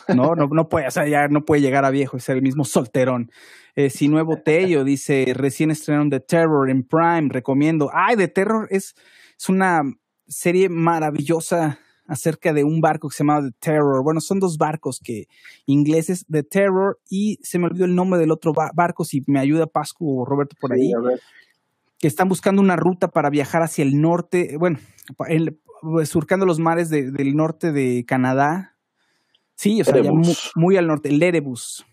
No, no, no puede, o sea, ya no puede llegar a viejo y ser el mismo solterón. Eh, si Nuevo Tello dice, recién estrenaron The Terror en Prime, recomiendo. Ay, The Terror es, es una serie maravillosa acerca de un barco que se llama The Terror. Bueno, son dos barcos que ingleses, The Terror, y se me olvidó el nombre del otro barco, si me ayuda Pascu o Roberto por ahí que están buscando una ruta para viajar hacia el norte, bueno, surcando los mares del norte de Canadá. Sí, o sea, ya muy, al norte, el Erebus.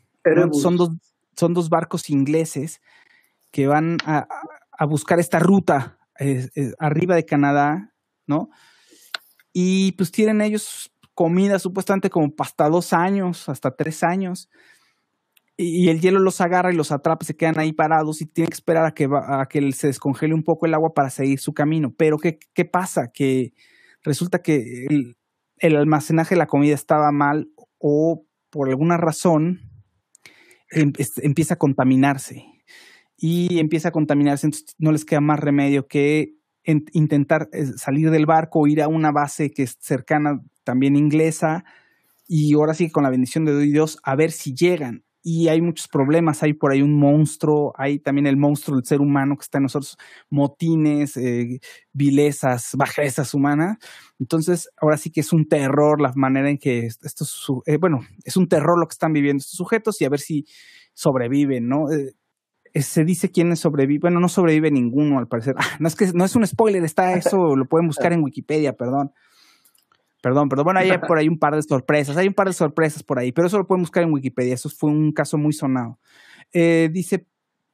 Son, dos, son dos barcos ingleses que van a, buscar esta ruta arriba de Canadá, ¿no? Y pues tienen ellos comida supuestamente como hasta dos años, hasta tres años y el hielo los agarra y los atrapa, se quedan ahí parados y tienen que esperar a que, a que se descongele un poco el agua para seguir su camino. Pero ¿qué, qué pasa? Que resulta que el, almacenaje de la comida estaba mal o por alguna razón em, empieza a contaminarse. Y empieza a contaminarse, entonces no les queda más remedio que intentar eh, salir del barco, ir a una base que es cercana también inglesa, y ahora sí con la bendición de Dios a ver si llegan y hay muchos problemas. Hay por ahí un monstruo, hay también el monstruo del ser humano que está en nosotros, motines, eh, vilezas, bajezas humanas. Entonces, ahora sí que es un terror la manera en que esto eh, bueno, es un terror lo que están viviendo estos sujetos y a ver si sobreviven, ¿no? Eh, se dice quiénes sobreviven, bueno, no sobrevive ninguno al parecer. [LAUGHS] Ah, no es que no es un spoiler, está eso, lo pueden buscar en Wikipedia, perdón. Perdón, perdón. Bueno, hay [LAUGHS] por ahí un par de sorpresas. Hay un par de sorpresas por ahí, pero eso lo pueden buscar en Wikipedia. Eso fue un caso muy sonado. Eh, dice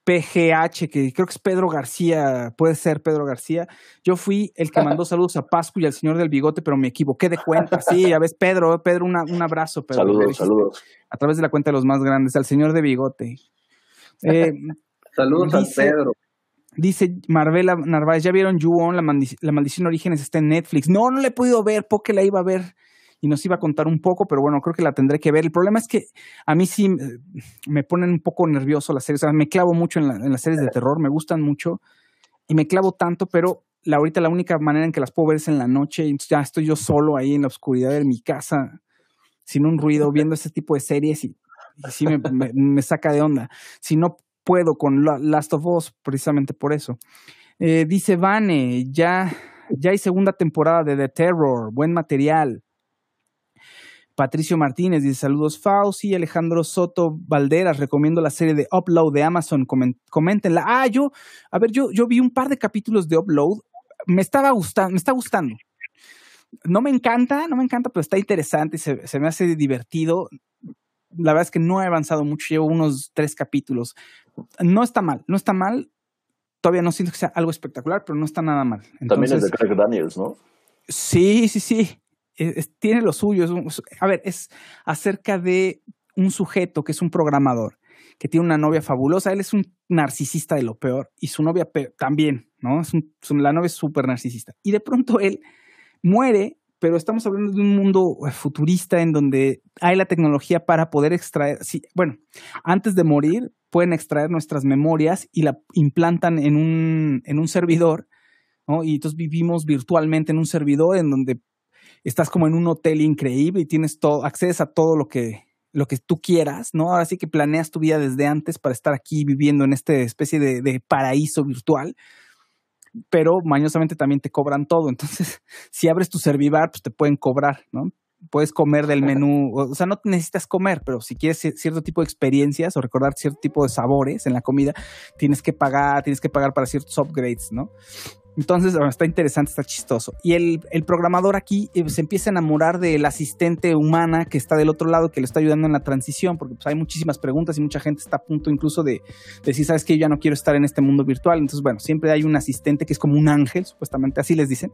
PGH, que creo que es Pedro García, puede ser Pedro García. Yo fui el que mandó [LAUGHS] saludos a Pascu y al señor del bigote, pero me equivoqué de cuenta. Sí, ya ves, Pedro, Pedro, un abrazo. Pedro. Saludos, saludos. A través de la cuenta de los más grandes, al señor de bigote. Eh, [LAUGHS] saludos a Pedro. Dice Marvela Narváez, ¿ya vieron You La, maldición Orígenes está en Netflix. No, no la he podido ver, porque la iba a ver y nos iba a contar un poco, pero bueno, creo que la tendré que ver. El problema es que a mí sí me ponen un poco nervioso las series. me clavo mucho en, las series de terror, me gustan mucho y me clavo tanto, pero la, ahorita la única manera en que las puedo ver es en la noche. Y ya estoy yo solo ahí en la oscuridad de mi casa, sin un ruido, viendo ese tipo de series y sí me, saca de onda. Si no puedo con Last of Us, precisamente por eso. Eh, dice Vane, ya, ya hay segunda temporada de The Terror, buen material. Patricio Martínez dice saludos Fauci, Alejandro Soto Valderas, recomiendo la serie de Upload de Amazon, coméntenla. Ah, yo, a ver, yo, yo vi un par de capítulos de Upload, me estaba gustando, me está gustando. No me encanta, no me encanta, pero está interesante, se, se me hace divertido. La verdad es que no he avanzado mucho, llevo unos tres capítulos. No está mal, no está mal. Todavía no siento que sea algo espectacular, pero no está nada mal. También es de Craig Daniels, ¿no? Sí, sí, sí tiene lo suyo. a ver, es acerca de un sujeto que es un programador, que tiene una novia fabulosa. Él es un narcisista de lo peor y su novia también, ¿no? Es la novia es súper narcisista. Y de pronto él muere, pero estamos hablando de un mundo eh, futurista en donde hay la tecnología para poder extraer, sí, bueno, antes de morir pueden extraer nuestras memorias y la implantan en un, en un servidor, ¿no? Y entonces vivimos virtualmente en un servidor en donde estás como en un hotel increíble y tienes todo, accedes a todo lo que, lo que tú quieras, ¿no? Ahora sí que planeas tu vida desde antes para estar aquí viviendo en esta especie de, de paraíso virtual, pero mañosamente también te cobran todo. Entonces, [LAUGHS] si abres tu Servivar, pues te pueden cobrar, ¿no? Puedes comer del menú, o sea, no necesitas comer, pero si quieres cierto tipo de experiencias o recordar cierto tipo de sabores en la comida, tienes que pagar, tienes que pagar para ciertos upgrades, ¿no? Entonces, está interesante, está chistoso. Y el, programador aquí eh, se empieza a enamorar del asistente humana que está del otro lado, que le está ayudando en la transición, porque pues, hay muchísimas preguntas y mucha gente está a punto incluso de, decir, sabes que yo ya no quiero estar en este mundo virtual. Entonces, bueno, siempre hay un asistente que es como un ángel, supuestamente así les dicen.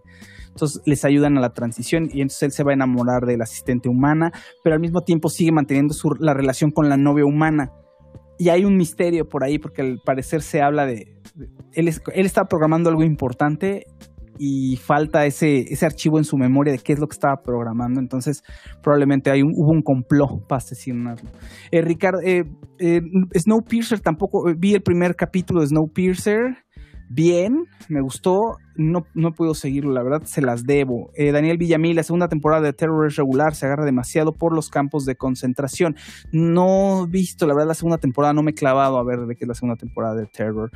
Entonces, les ayudan a la transición y entonces él se va a enamorar del asistente humana, pero al mismo tiempo sigue manteniendo la relación con la novia humana y hay un misterio por ahí, porque al parecer se habla de. él, él está programando algo importante y falta ese, ese archivo en su memoria de qué es lo que estaba programando. Entonces, probablemente hay un, hubo un complot para asesinarlo. Eh, Ricardo, eh, eh, Snowpiercer tampoco. Vi el primer capítulo de Snowpiercer bien, me gustó, no, no puedo seguirlo, la verdad se las debo. Eh, Daniel Villamil, la segunda temporada de Terror es regular, se agarra demasiado por los campos de concentración. No he visto, la verdad, la segunda temporada, no me he clavado a ver de qué es la segunda temporada de Terror.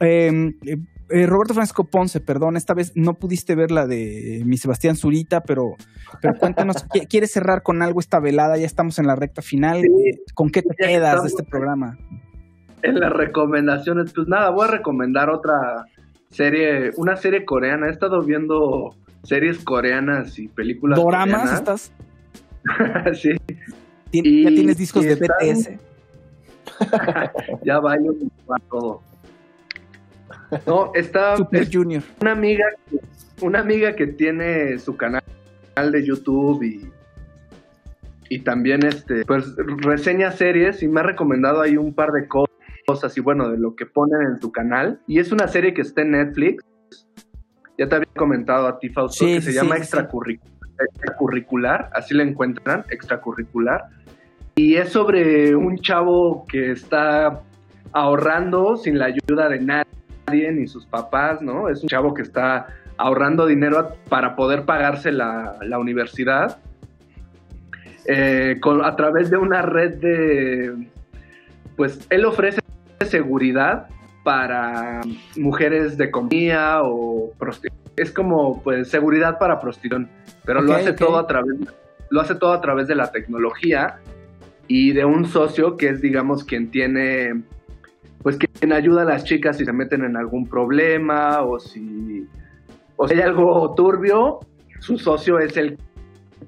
Em, eh, eh, Roberto Francisco Ponce, perdón, esta vez no pudiste ver la de mi Sebastián Zurita, pero, pero cuéntanos, ¿quieres cerrar con algo esta velada? Ya estamos en la recta final. ¿Con qué te quedas de este programa? En las recomendaciones, pues nada, voy a recomendar otra serie, una serie coreana. He estado viendo series coreanas y películas ¿Doramas estás? [LAUGHS] sí. ¿Ya tienes discos de BTS? [LAUGHS] ya vaya todo. No, está [LAUGHS] Super Junior. Una amiga, una amiga que tiene su canal de YouTube y y también este pues reseña series y me ha recomendado ahí un par de cosas cosas y bueno, de lo que ponen en tu canal. Y es una serie que está en Netflix. Ya te había comentado a ti, Fausto, que se llama extracurricular, así la encuentran, extracurricular. Y es sobre un chavo que está ahorrando sin la ayuda de nadie, ni sus papás, ¿no? Es un chavo que está ahorrando dinero para poder pagarse la, universidad. Eh, a través de una red de, pues él ofrece seguridad para mujeres de compañía o es como pues seguridad para prostitución, pero lo hace todo a través lo hace todo a través de la tecnología y de un socio que es digamos quien tiene pues quien ayuda a las chicas si se meten en algún problema o si o si hay algo turbio, su socio es el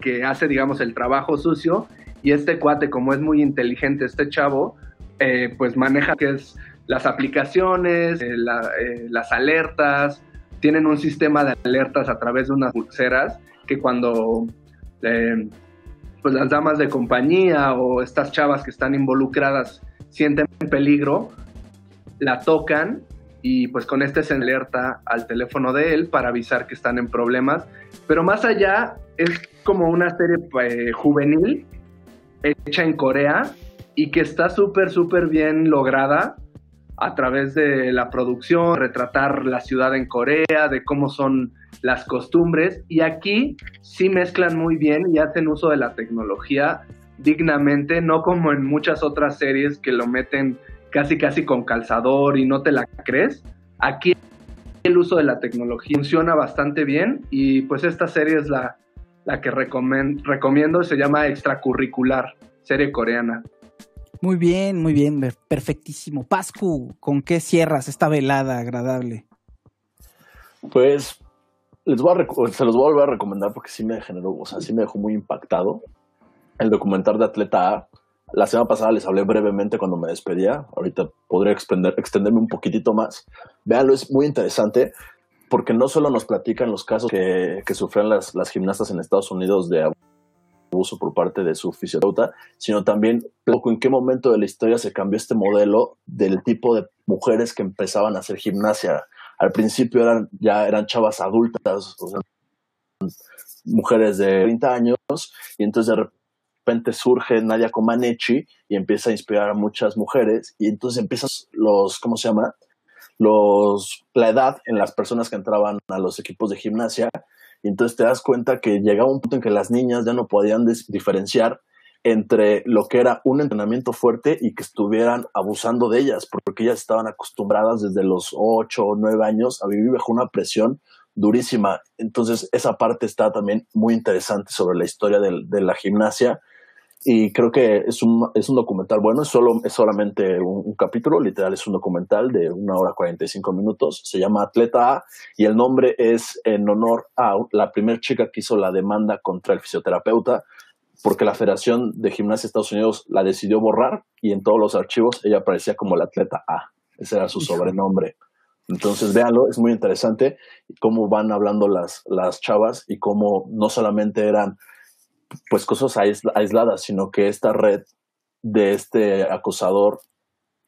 que hace digamos el trabajo sucio y este cuate como es muy inteligente este chavo eh, pues maneja que es las aplicaciones, eh, eh, las alertas, tienen un sistema de alertas a través de unas pulseras que cuando pues las damas de compañía o estas chavas que están involucradas sienten peligro, la tocan y pues con este se alerta al teléfono de él para avisar que están en problemas. Pero más allá es como una serie juvenil hecha en Corea y que está súper, súper bien lograda a través de la producción, retratar la ciudad en Corea, de cómo son las costumbres. Y aquí sí mezclan muy bien y hacen uso de la tecnología dignamente, no como en muchas otras series que lo meten casi casi con calzador y no te la crees. Aquí el uso de la tecnología funciona bastante bien y pues esta serie es la, la que recomiendo, se llama Extracurricular, serie coreana. Muy bien, muy bien, perfectísimo. Pascu, ¿con qué cierras esta velada agradable? Pues se los voy a volver a recomendar porque sí me generó, o sea, sí me dejó muy impactado. El documental de Atleta A. La semana pasada les hablé brevemente cuando me despedía. Ahorita podría extenderme un poquitito más. Véanlo, es muy interesante porque no solo nos platican los casos que, que sufren las, las gimnastas en Estados Unidos de abuso por parte de su fisioterapeuta, sino también poco en qué momento de la historia se cambió este modelo del tipo de mujeres que empezaban a hacer gimnasia. Al principio eran ya eran chavas adultas, mujeres de 30 años, y entonces de repente surge Nadia Comaneci y empieza a inspirar a muchas mujeres, y entonces empiezan los, ¿cómo se llama? Los, la edad en las personas que entraban a los equipos de gimnasia y entonces te das cuenta que llegaba un punto en que las niñas ya no podían diferenciar entre lo que era un entrenamiento fuerte y que estuvieran abusando de ellas, porque ellas estaban acostumbradas desde los 8 o 9 años a vivir bajo una presión durísima. Entonces, esa parte está también muy interesante sobre la historia de la gimnasia y creo que es un, es un documental bueno, es, solo, es solamente un, capítulo, literal es un documental de una hora 45 minutos, se llama Atleta A y el nombre es en honor a la primera chica que hizo la demanda contra el fisioterapeuta porque la Federación de Gimnasia de Estados Unidos la decidió borrar y en todos los archivos ella aparecía como la atleta A, ese era su sobrenombre. Entonces, véanlo, es muy interesante cómo van hablando las, las chavas y cómo no solamente eran pues cosas aisladas, sino que esta red de este acosador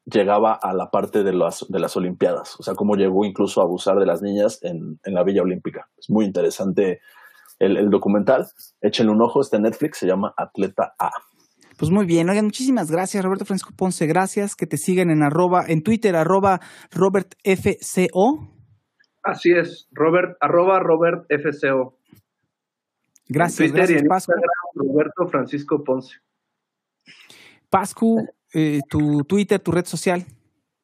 llegaba a la parte de las, de las Olimpiadas, o sea, cómo llegó incluso a abusar de las niñas en, la Villa Olímpica. Es muy interesante el, documental. Échenle un ojo, está en Netflix, se llama Atleta A. Pues muy bien, oigan, muchísimas gracias, Roberto Francisco Ponce, gracias, que te sigan en arroba, en Twitter, arroba RobertFCO. Así es, Robert, arroba RobertFCO. Gracias, gracias, Pascu. Roberto Francisco Ponce. Pascu, eh, tu Twitter, tu red social.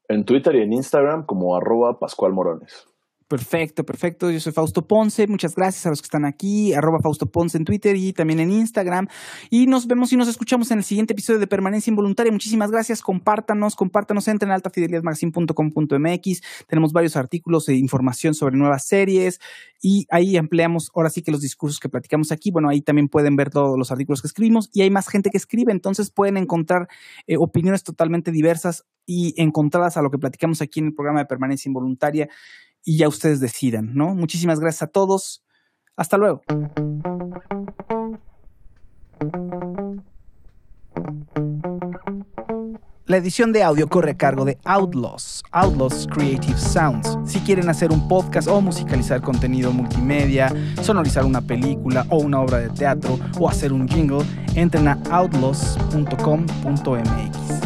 En Twitter y en Instagram como arroba Pascual Morones. Perfecto, perfecto. Yo soy Fausto Ponce. Muchas gracias a los que están aquí. Arroba Fausto Ponce en Twitter y también en Instagram. Y nos vemos y nos escuchamos en el siguiente episodio de Permanencia Involuntaria. Muchísimas gracias. Compártanos, compártanos. Entren a altafidelidadmagazine.com.mx. Tenemos varios artículos e información sobre nuevas series y ahí empleamos ahora sí que los discursos que platicamos aquí. Bueno, ahí también pueden ver todos los artículos que escribimos y hay más gente que escribe. Entonces pueden encontrar eh, opiniones totalmente diversas y encontradas a lo que platicamos aquí en el programa de Permanencia Involuntaria y ya ustedes decidan, ¿no? Muchísimas gracias a todos. Hasta luego. La edición de audio corre a cargo de Outlaws, Outlaws Creative Sounds. Si quieren hacer un podcast o musicalizar contenido multimedia, sonorizar una película o una obra de teatro o hacer un jingle, entren a outlaws.com.mx.